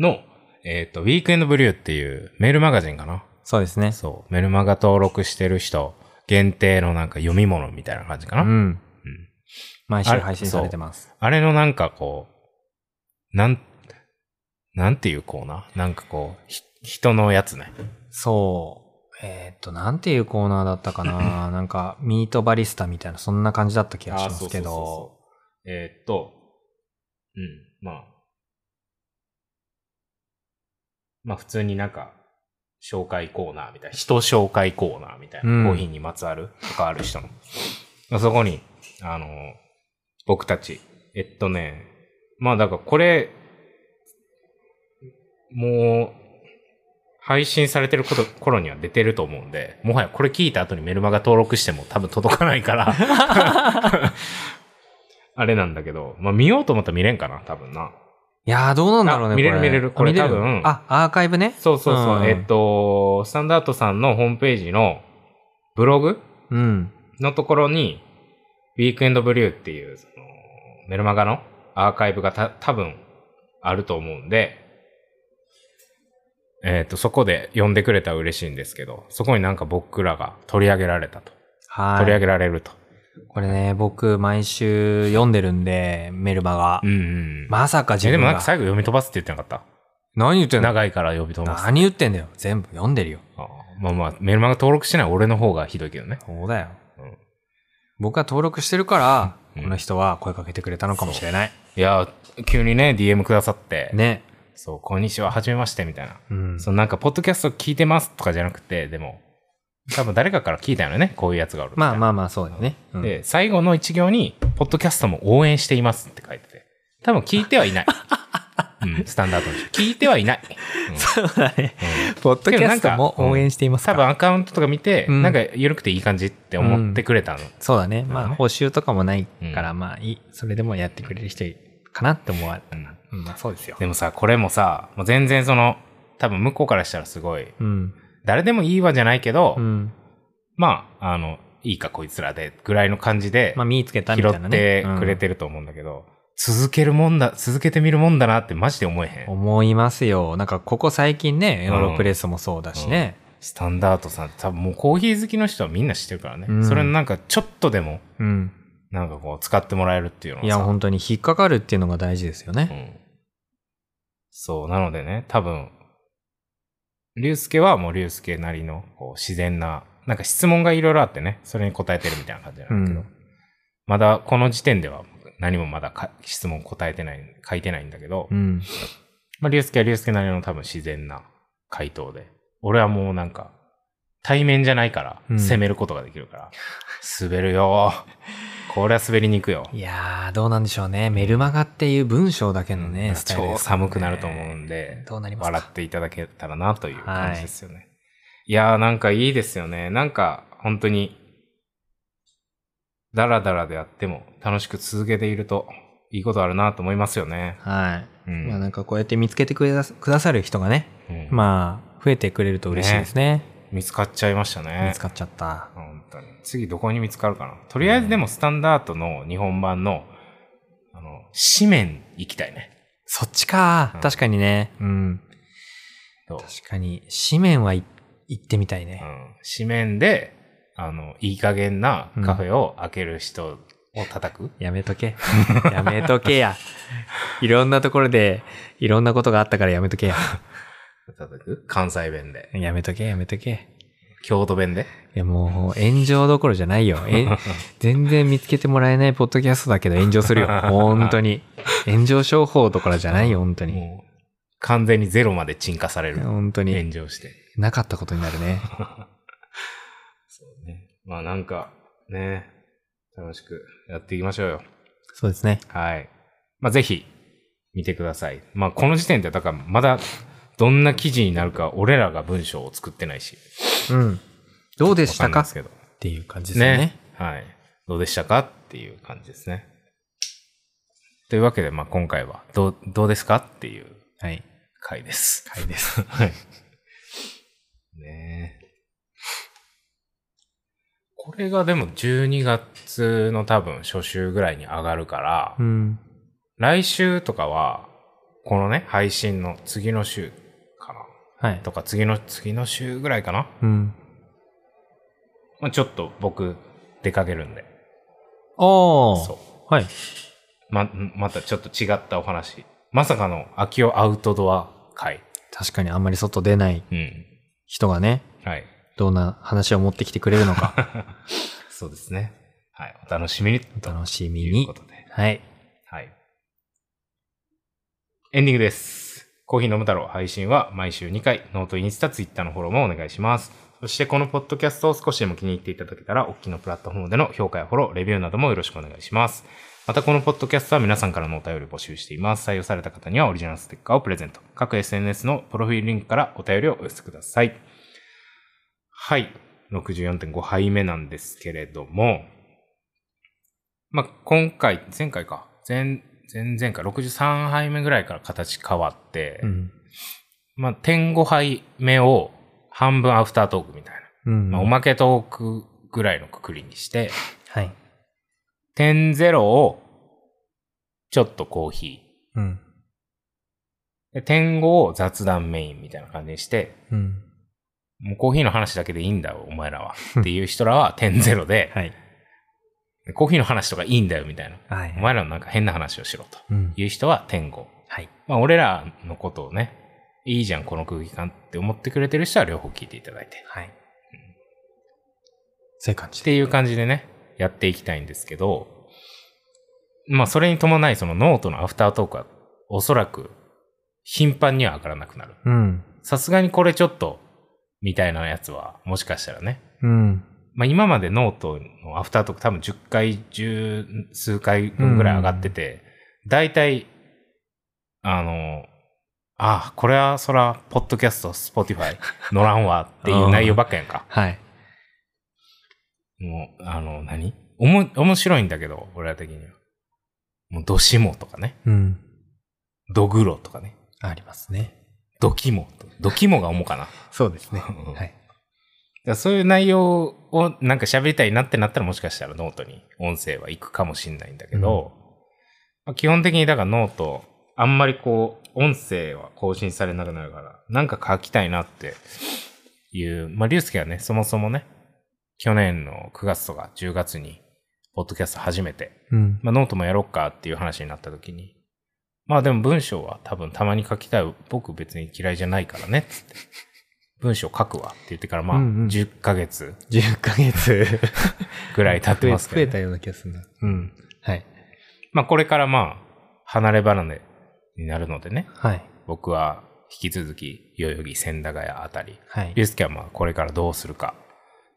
の、えっ、と、ウィークエンドブリューっていうメールマガジンかな。そうですね。そう。メルマガ登録してる人、限定のなんか読み物みたいな感じかな。うん。毎週配信されてます。あれのなんかこう、なん、なんていうコーナー？なんかこう、ひ人のやつね。そう。えーっと、なんていうコーナーだったかな？(laughs) なんか、ミートバリスタみたいな、そんな感じだった気がしますけど。う。えーっと、うん、まあ。まあ普通になんか、紹介コーナーみたいな、人紹介コーナーみたいな、うんコーヒーにまつわるとかある人の。まあそこに、あの、僕たち、えっとね、まあだからこれ、もう、配信されてること頃には出てると思うんで、もはやこれ聞いた後にメルマガ登録しても多分届かないから、(laughs) あれなんだけど、まあ見ようと思ったら見れんかな、多分な。いやー、どうなんだろうね。あ見れるこ見れるこれ多分あ、アーカイブね？そうそうそう、うんえっと、スタンダードさんのホームページのブログ？うん。のところに、ウィークエンドブリューっていう、そのメルマガのアーカイブがた多分あると思うんで、えっ、と、そこで読んでくれたら嬉しいんですけど、そこになんか僕らが取り上げられたと。はい。取り上げられると。これね、僕、毎週読んでるんで、メルマガ。うんうん。まさか自分がえでもなんか。最後読み飛ばすって言ってなかっ何言ってんの？た長いから読み飛ばす。何言ってんだよ。全部読んでるよ。あまあまあ、メルマガ登録してない俺の方がひどいけどね。そうだよ。うん僕が登録してるから、うんこの人は声かけてくれたのかもしれない。いや、急にね、DM くださって、ね。そう、こんにちは、はじめまして、みたいな。うん。そのなんか、ポッドキャスト聞いてますとかじゃなくて、でも、多分誰かから聞いたよね、こういうやつがおる。まあまあまあ、そうだよね。うんで、最後の一行に、ポッドキャストも応援していますって書いてて。多分聞いてはいない。(laughs) うん、スタンダードに。聞いてはいない。うんそうだね。うんポッドキャストも応援していますか多分アカウントとか見て、うんなんか緩くていい感じって思ってくれたの。そうだね。まあ、ね報酬とかもないから、うんまあいい。それでもやってくれる人かなって思われた。うんうん、まあそうですよ。でもさ、これもさ、もう全然その、多分向こうからしたらすごい、うん。誰でもいいわじゃないけど、うん。まあ、あの、いいかこいつらで、ぐらいの感じで、まあ、見つけたみた拾っいなね。てくれうんてると思うんだけど、続けるもんだ、続けてみるもんだなってマジで思えへん。思いますよ。なんか、ここ最近ね、うんヨーロプレスもそうだしね。スタンダードさん、多分もうコーヒー好きの人はみんな知ってるからね。うんそれのなんかちょっとでも、うん。なんかこう使ってもらえるっていうのいや、本当に引っかかるっていうのが大事ですよね。うん。そう、なのでね、多分、竜介はもう竜介なりのこう自然な、なんか質問がいろいろあってね、それに答えてるみたいな感じなんだけど、うんまだこの時点では何もまだか質問答えてない、書いてないんだけど、うん。まあ、竜介は竜介なりの多分自然な回答で、俺はもうなんか、対面じゃないから、うん攻めることができるから、(laughs) 滑るよ。これは滑りに行くよ。いやー、どうなんでしょうね。メルマガっていう文章だけのね、うんスタイル超寒くなると思うんで、どうなりますか？笑っていただけたらなという感じですよね。い、やーなんかいいですよね。なんか本当に、ダラダラであっても楽しく続けているといいことあるなと思いますよね。はい。うんまあなんかこうやって見つけてくれださる人がね、うんまあ増えてくれると嬉しいですね。見つかっちゃいましたね。見つかっちゃった。本当に。次どこに見つかるかな？とりあえずでもスタンダードの日本版の、あの、紙面行きたいね。そっちかうん。確かにね。うん。確かに、紙面はい行ってみたいうね。ん。紙面で、あの、いい加減なカフェを開ける人を叩く、やめとけ。やめとけや。(laughs) いろんなところで、いろんなことがあったからやめとけや。(laughs) 叩く？関西弁で。やめとけ、やめとけ。京都弁で？いやもう、炎上どころじゃないよ。え、(laughs) 全然見つけてもらえないポッドキャストだけど炎上するよ。本当に。炎上商法どころじゃないよ、本当に。もう、完全にゼロまで沈下される。本当に。炎上して。なかったことになるね。(laughs) そうね。まあなんか、ね、楽しくやっていきましょうよ。そうですね。はい。まあぜひ、見てください。まあこの時点で、だからまだ、どんな記事になるか、俺らが文章を作ってないし。うん。どうでしたか？っ。ていう感じですよね。ね。はい。どうでしたか？っていう感じですね。というわけで、まあ今回は、どう、どうですか？っていうはい。回です。回です。はい。ねえ。これがでも12月の多分初週ぐらいに上がるから、うん。来週とかは、このね、配信の次の週はい。とか次の、次の週ぐらいかな？うん。まあ、ちょっと僕、出かけるんで。おー。そう。はい。ま、またちょっと違ったお話。まさかの秋をアウトドア会。確かにあんまり外出ないうん。人がね、はい。どんな話を持ってきてくれるのか、(laughs) そうですね。はい。お楽しみに。お楽しみにというこ。とで。はい。はい。エンディングです。コーヒー飲む太郎配信は毎週2回、ノート、インスタ、ツイッターのフォローもお願いします。そしてこのポッドキャストを少しでも気に入っていただけたら、おっきのプラットフォームでの評価やフォロー、レビューなどもよろしくお願いします。またこのポッドキャストは皆さんからのお便りを募集しています。採用された方にはオリジナルステッカーをプレゼント。各 SNS のプロフィールリンクからお便りをお寄せください。はい。64.5杯目なんですけれども、まあ、今回、前回か。前、前々回、63杯目ぐらいから形変わって、うん。まあ、点5杯目を半分アフタートークみたいな。うん。まあ、おまけトークぐらいのくくりにして、はい。点0をちょっとコーヒうん。ー。で点5を雑談メインみたいな感じにして、うん。もうコーヒーの話だけでいいんだよ、お前らは。っていう人らは点0で、(laughs) はい。コーヒーの話とかいいんだよ、みたいな。はい。お前らのなんか変な話をしろとうん。いう人は点5。はい。まあ、俺らのことをね、いいじゃん、この空気感って思ってくれてる人は両方聞いていただいて。っはい。そういう感じで。ていう感じでね、やっていきたいんですけど、まあ、それに伴い、そのノートのアフタートークは、おそらく、頻繁には上がらなくなる。うん。さすがにこれちょっと、みたいなやつは、もしかしたらね。うん。まあ、今までノートのアフタートーク多分10回、十数回分ぐらい上がってて、大体、あの、ああ、これはそら、ポッドキャスト、 Spotify (laughs) 乗らんわっていう内容ばっかやんか。はい。もう、あの、何？おも、面白いんだけど、俺ら的には。もう、ドシモとかね。うん。ドグロとかね。ありますね。ドキモ。ドキモが主かな。そうですね。うんはい。そういう内容をなんか喋りたいなってなったらもしかしたらノートに音声は行くかもしれないんだけど、まあ基本的にだから note、あんまりこう、音声は更新されなくなるから、なんか書きたいなっていう、まあ、リュウスケはね、そもそもね、去年の9月とか10月に、ポッドキャスト始めて、うん。まあ、ノートもやろっかっていう話になった時に、まあでも文章は多分たまに書きたい。僕別に嫌いじゃないからね、つって。文章書くわって言ってからまあうんうん10ヶ月10ヶ月 (laughs) ぐらい経ってますけど、ね。増えたような気がするな。うん。はい。まあこれからまあ離れ離れになるのでね。はい。僕は引き続き代々木千駄ヶ谷あたり。はい。リュウスケはまあこれからどうするか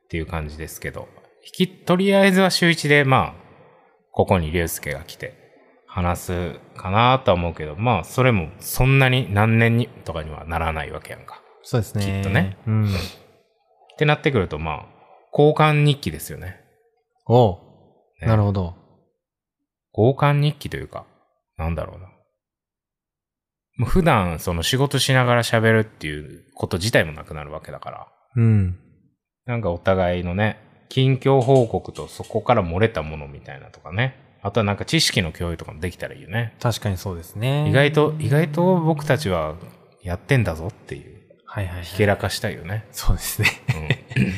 っていう感じですけど、引き、とりあえずは週一でまあ、ここにリュウスケが来て話すかなとは思うけど、まあそれもそんなに何年にとかにはならないわけやんか。そうですね。きっとね。うん。ってなってくるとまあ、交換日記ですよね。おうねなるほど。交換日記というか、なんだろうな。もう普段その仕事しながら喋るっていうこと自体もなくなるわけだから。うん。なんかお互いのね、近況報告とそこから漏れたものみたいなとかね。あとはなんか知識の共有とかもできたらいいよね。確かにそうですね。意外と、意外と僕たちはやってんだぞっていう、はいはい、はい。ひけらかしたいよね。そうですね。うん。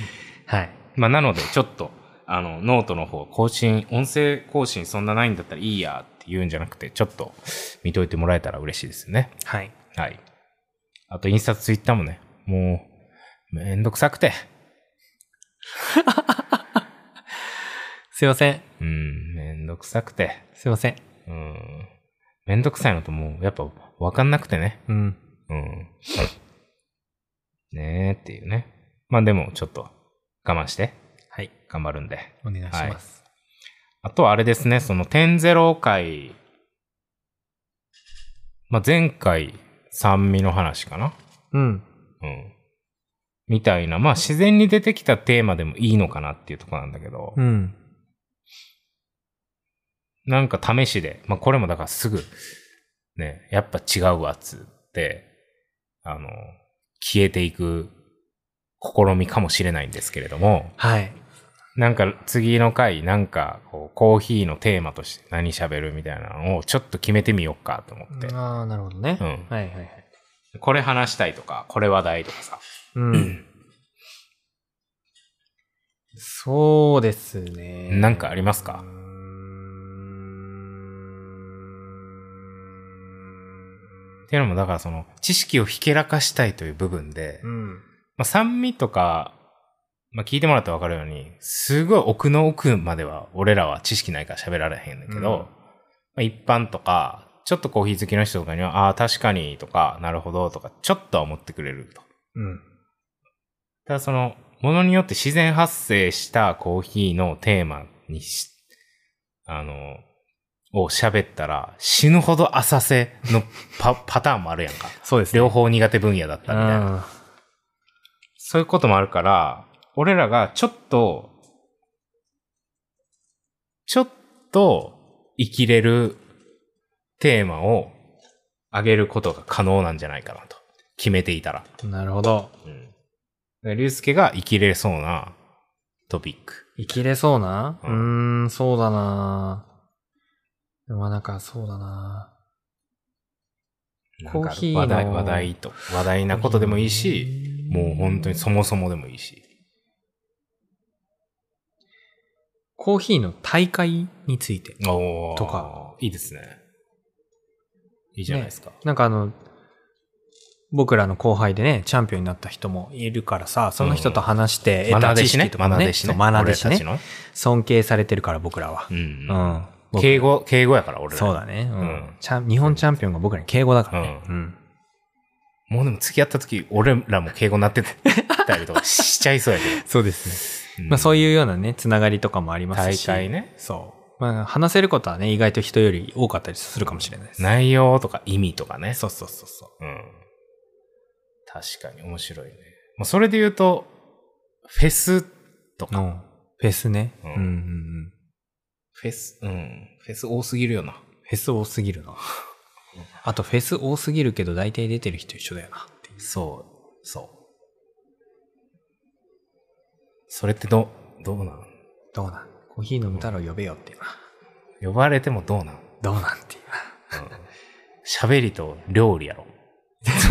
はい。まあ、なので、ちょっと、あの、ノートの方、更新、音声更新そんなないんだったらいいやって言うんじゃなくて、ちょっと見といてもらえたら嬉しいですよね。はい。はい。あと、インスタ、ツイッターもね、もう、めんどくさくて。(laughs) すいません。うん、めんどくさくて。すいません。うん。めんどくさいのともう、やっぱ、わかんなくてね。うん。うん。ねえっていうね。まあでも、ちょっと、我慢して、はい。頑張るんで。お願いします。あとはあれですね、その点ゼロ回、まあ、前回酸味の話かなうん。うん。みたいな、まあ自然に出てきたテーマでもいいのかなっていうところなんだけど、うん。なんか試しで、まあこれもだからすぐ、ね、やっぱ違うわっつって、あの、消えていく試みかもしれないんですけれども、はい。なんか次の回、なんかこうコーヒーのテーマとして何喋るみたいなのをちょっと決めてみようかと思って。ああ、なるほどね。うんはいはいはい。これ話したいとか、これ話題とかさ。うん。そうですね。なんかありますか？うーんっていうのも、だからその、知識をひけらかしたいという部分で、うん。まあ、酸味とか、まあ、聞いてもらったらわかるように、すごい奥の奥までは、俺らは知識ないから喋られへんねんけど、うんまあ、一般とか、ちょっとコーヒー好きの人とかには、ああ、確かにとか、なるほどとか、ちょっとは思ってくれると。うん。ただその、ものによって自然発生したコーヒーのテーマにし、あの、を喋ったら死ぬほど浅瀬のパ (laughs) パターンもあるやんか。そうですね。両方苦手分野だったみたいな。そういうこともあるから、俺らがちょっと、ちょっと生きれるテーマを上げることが可能なんじゃないかなと。決めていたら。うん。なるほど。うん。で竜介が生きれそうなトピック。生きれそうな？ううんーん、そうだなまあなんかそうだななんかコーヒーの話題、話題と、話題なことでもいいし、もう本当にそもそもでもいいし。コーヒーの大会について。とか。いいですね。いいじゃないですか。なんかあの、僕らの後輩でね、チャンピオンになった人もいるからさ、その人と話して得た知識とかもね、学弟子ね。学弟子ね。尊敬されてるから僕らはう。ん。うん。僕敬語、敬語やから俺ら。そうだね。うんうんチャン日本チャンピオンが僕らに敬語だからね。ううん。もうでも付き合った時、俺らも敬語になってたり (laughs) とかしちゃいそうやけそうですね。ど。まあそういいうようなね、つながりとかもありますし。大会ね。そう。まあ話せることはね、意外と人より多かったりするかもしれないです。内容とか意味とかね。そうそうそうそう。うん。確かに面白いね。まあ、それで言うと、フェスとか。うん。フェスね。ううんんうんうん。フェス、うん。フェス多すぎるよな。フェス多すぎるな。(laughs) あとフェス多すぎるけど大体出てる人一緒だよなっていう。そう。そう。それってど、どうなん？どうなん？コーヒー飲む太郎呼べよっていうな。呼ばれてもどうなん？どうなんっていうな。喋りと料理やろ。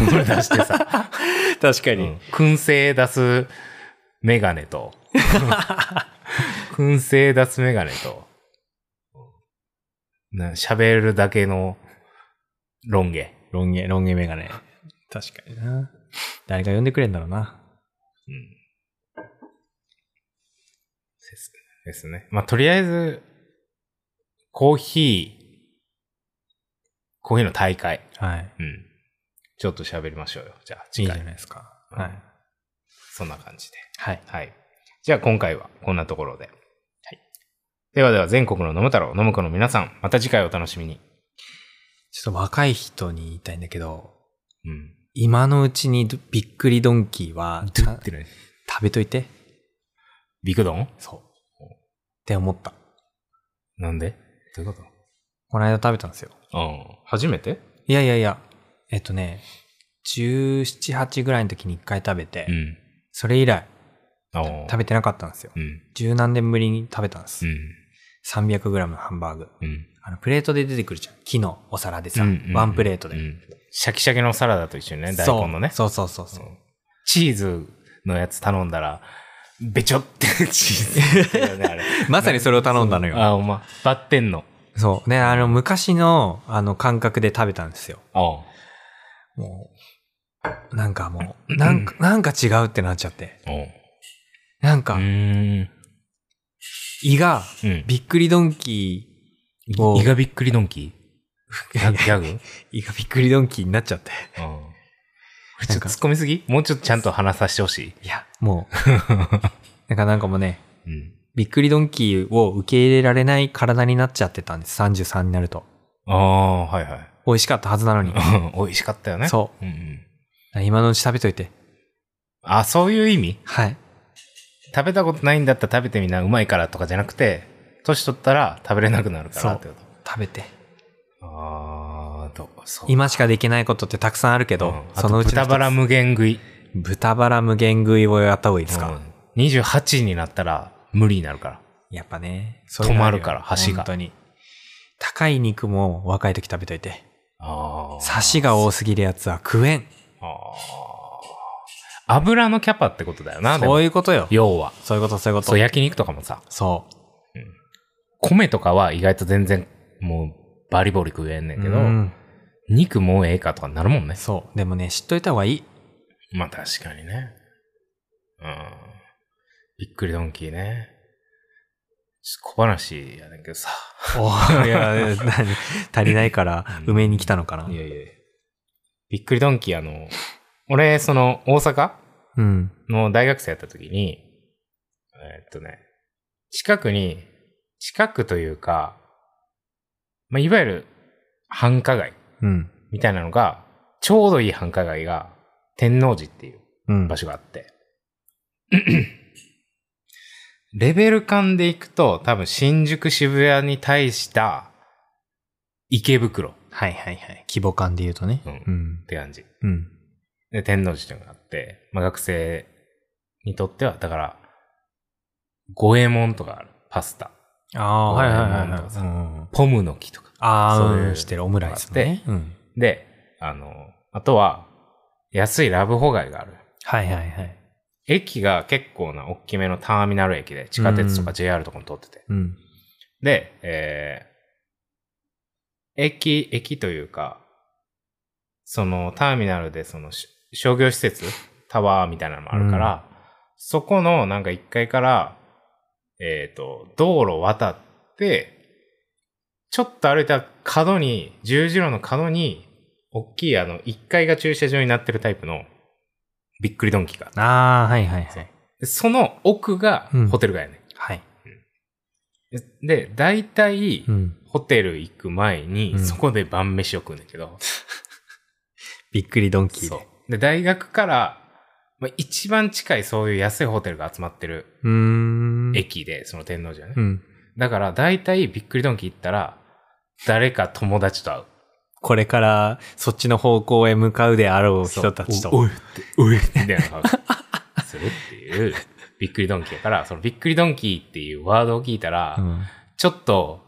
それ出してさ。確かうん燻製出すメガネと、燻製出すメガネと、(laughs) な喋るだけのロン毛。ロン毛、ロン毛メガネ。確かにな。誰が呼んでくれんだろうな。うん。ですですね。まあ、とりあえず、コーヒー、コーヒーの大会。はい。うん。ちょっと喋りましょうよ。じゃあ、いいじゃ次回。ないですか。うんはい。そんな感じで。はい。はい。じゃあ今回はこんなところで。はい。ではでは全国の飲む太郎、飲む子の皆さん、また次回お楽しみに。ちょっと若い人に言いたいんだけど、うん。今のうちにどびっくりドンキーは。食べといて。ビクドン？そう。って思った。なんで？どういうこと？この間食べたんですよ。うん。初めて？いやいやいや、えっとね、17、8ぐらいの時に一回食べて、うん。それ以来食べてなかったんですよ。うん。十何年ぶりに食べたんです。うん。300g のハンバーグ。うん。あの、プレートで出てくるじゃん。木のお皿でさ、うんうんワンプレートで。うんシャキシャキのサラダと一緒にね、大根のね。そうそうそうそう。チーズのやつ頼んだら、べちょって (laughs) チーズね。(laughs) まさにそれを頼んだのよ。あ、おま、バッテンの。そう。ね、あの、昔の、あの、感覚で食べたんですよ。もう、なんかもう、なんか、なんか違うってなっちゃって。なんかう、ーん。胃が、うん。びっくりドンキーを胃がびっくりドンキー？ギャグ？胃がびっくりドンキーになっちゃって。うん。ちょっと突っ込みすぎ？もうちょっとちゃんと話させてほしい。いや、もう、(laughs) なんかなんかもうね、うん。びっくりドンキーを受け入れられない体になっちゃってたんです。33になると。ああ、はいはい。美味しかったはずなのに。う (laughs) ん美味しかったよね。。そううんうん。今のうち食べといて。あ、そういう意味？はい。食べたことないんだったら食べてみな、うまいからとかじゃなくて、年取ったら食べれなくなるからってこ食べて。と。ああ、どう、そう。今しかできないことってたくさんあるけど、うんそのうち豚バラ無限食い。豚バラ無限食いをやった方がいいですか、うん28になったら無理になるから。やっぱね、止まるから箸が本当に。高い肉も若い時食べといて。ああ。サシが多すぎるやつは食えん。あー油のキャパってことだよな、でそうも。いうことよ。要は。そういうこと、そういうこと。そう、焼肉とかもさ、そ米とかは意外と全然、もう、バリボリ食えんねう。んけど、うん肉もうええかとかなるもんね。そう。でもね、知っといた方がいい。まあ確かにね。うん。びっくりドンキーね。小話やねんけどさ。おいや、何？足りないから埋めに来たのかな。いやいやびっくりドンキーあの、俺、その、大阪？うん。の大学生やった時に、えーっとね、近くに、近くというか、まあ、いわゆる繁華街うん。みたいなのが、ちょうどいい繁華街が天王寺っていううん。場所があって。(clears throat) レベル感でいくと、多分新宿渋谷に対した池袋っはいはいはい。規模感で言うとね。うんうん。て感じ。うん。で、天王寺っていうのがあって、まあ、学生にとっては、だから、五右衛門とかある。パスタ。ああ、はいはいはいはい。うんポムの木とか。ああ、そういううんしてるオムライスね。うん。で、あの、あとは、安いラブホ街がある。はいはいはい。駅が結構な大きめのターミナル駅で、地下鉄とうんか JR とかも通ってて。うん。で、えー、駅、駅というか、そのターミナルでそのし商業施設、タワーみたいなのもあるから、そこのなんか1階から、えっ、と、道路を渡って、ちょっと歩いた角に、十字路の角に、大きいあの、1階が駐車場になってるタイプの、びっくりドンキーがあああ、はいはいはい。でその奥がうんホテル街やね、はい。ん。で、大体、うん。ホテル行く前に、うんそこで晩飯を食うんだけど、(laughs) びっくりドンキーそうで。。で、大学から、まあ、一番近いそういう安いホテルが集まってる。駅で、その天王寺はね。うん。だから、大体びっくりドンキー行ったら、誰か友達と会う。これからそっちの方向へ向かうであろう人たちと。おおいって、おいみたいな顔するっていう、(laughs) びっくりドンキーやから、そのびっくりドンキーっていうワードを聞いたら、うんちょっと、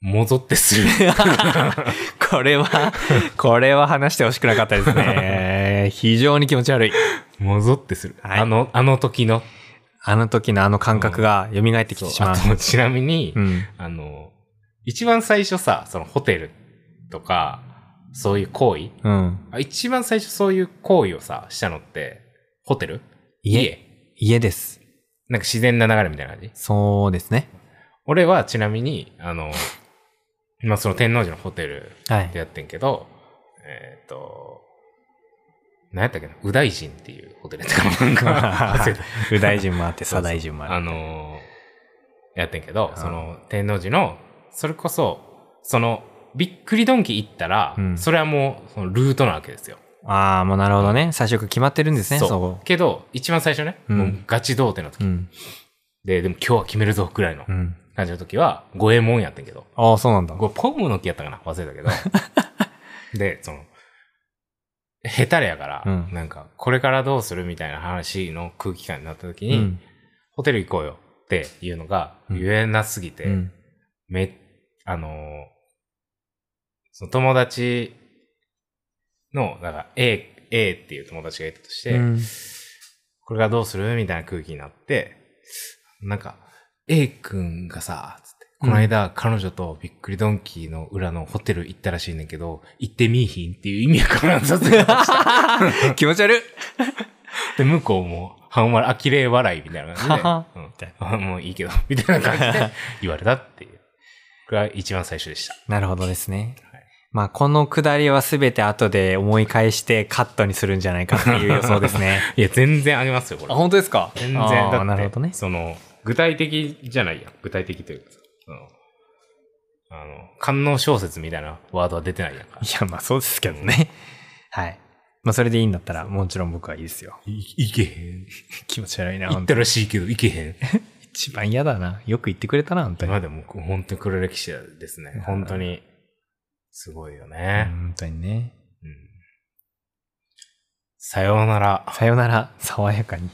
もぞってする。(laughs) これは、これは話してほしくなかったですね。非常に気持ち悪い。もぞってする。はいあの、あの時の。あの時のあの感覚が蘇ってきてしまう。あと、ちなみに、うん。あの、一番最初さ、そのホテルとか、そういう行為うん。あ一番最初そういう行為をさ、したのって、ホテル？家。家です。なんか自然な流れみたいな感じ？そうですね。俺はちなみに、あの、(laughs) まあその天王寺のホテルはいで。やってんけど、えっ、と、何やったっけな？右大臣っていうホテルやったかななんか (laughs) 右大臣もあって、左大臣もあある。のーやってんけど、うんその天王寺の、それこそ、その、びっくりドンキ行ったら、うんそれはもうそのルートなわけですよ。ああ、もうなるほどね。最初から決まってるんですね、そう。けど、一番最初ね、うんもうガチ童貞の時、うん。で、でも今日は決めるぞぐらいのうん。感じの時は、五右衛門やってんけど、ああ、そうなんだ。これポムの木やったかな？忘れたけど。(laughs) で、その、下手れやから、うんなんか、これからどうするみたいな話の空気感になった時に、うん。ホテル行こうよっていうのがうん言えなすぎて、うん。め、あのーその友達の、だから A、A っていう友達がいたとして、うんこれからどうするみたいな空気になって、なんか、A 君がさ、この間、彼女とびっくりドンキーの裏のホテル行ったらしいねんけど、行ってみいひんっていう意味わからんさせ方した。気持ち悪い。で、向こうも、半笑い、呆れ笑いみたいな感じで、ははうんみたいあもういいけど、みたいな感じで (laughs) 言われたっていう。これが一番最初でした。なるほどですね。はいまあ、このくだりはすべて後で思い返してカットにするんじゃないかっていう予想ですね。(laughs) いや、全然ありますよ、これ。本当ですか？全然。だって、なるほどね。その、具体的じゃないやん。具体的というかあの、官能小説みたいなワードは出てないやんか。いや、まあそうですけどね。はい。まあそれでいいんだったら、もちろん僕はいいですよ。い、いけへん。(laughs) 気持ち悪いな、行ったらしいけど、いけへん。(laughs) 一番嫌だな。よく言ってくれたな、本当に。今でも、本当に黒歴史ですね。本当に、すごいよね。本当にね。うんさようなら。さよなら、爽やかに。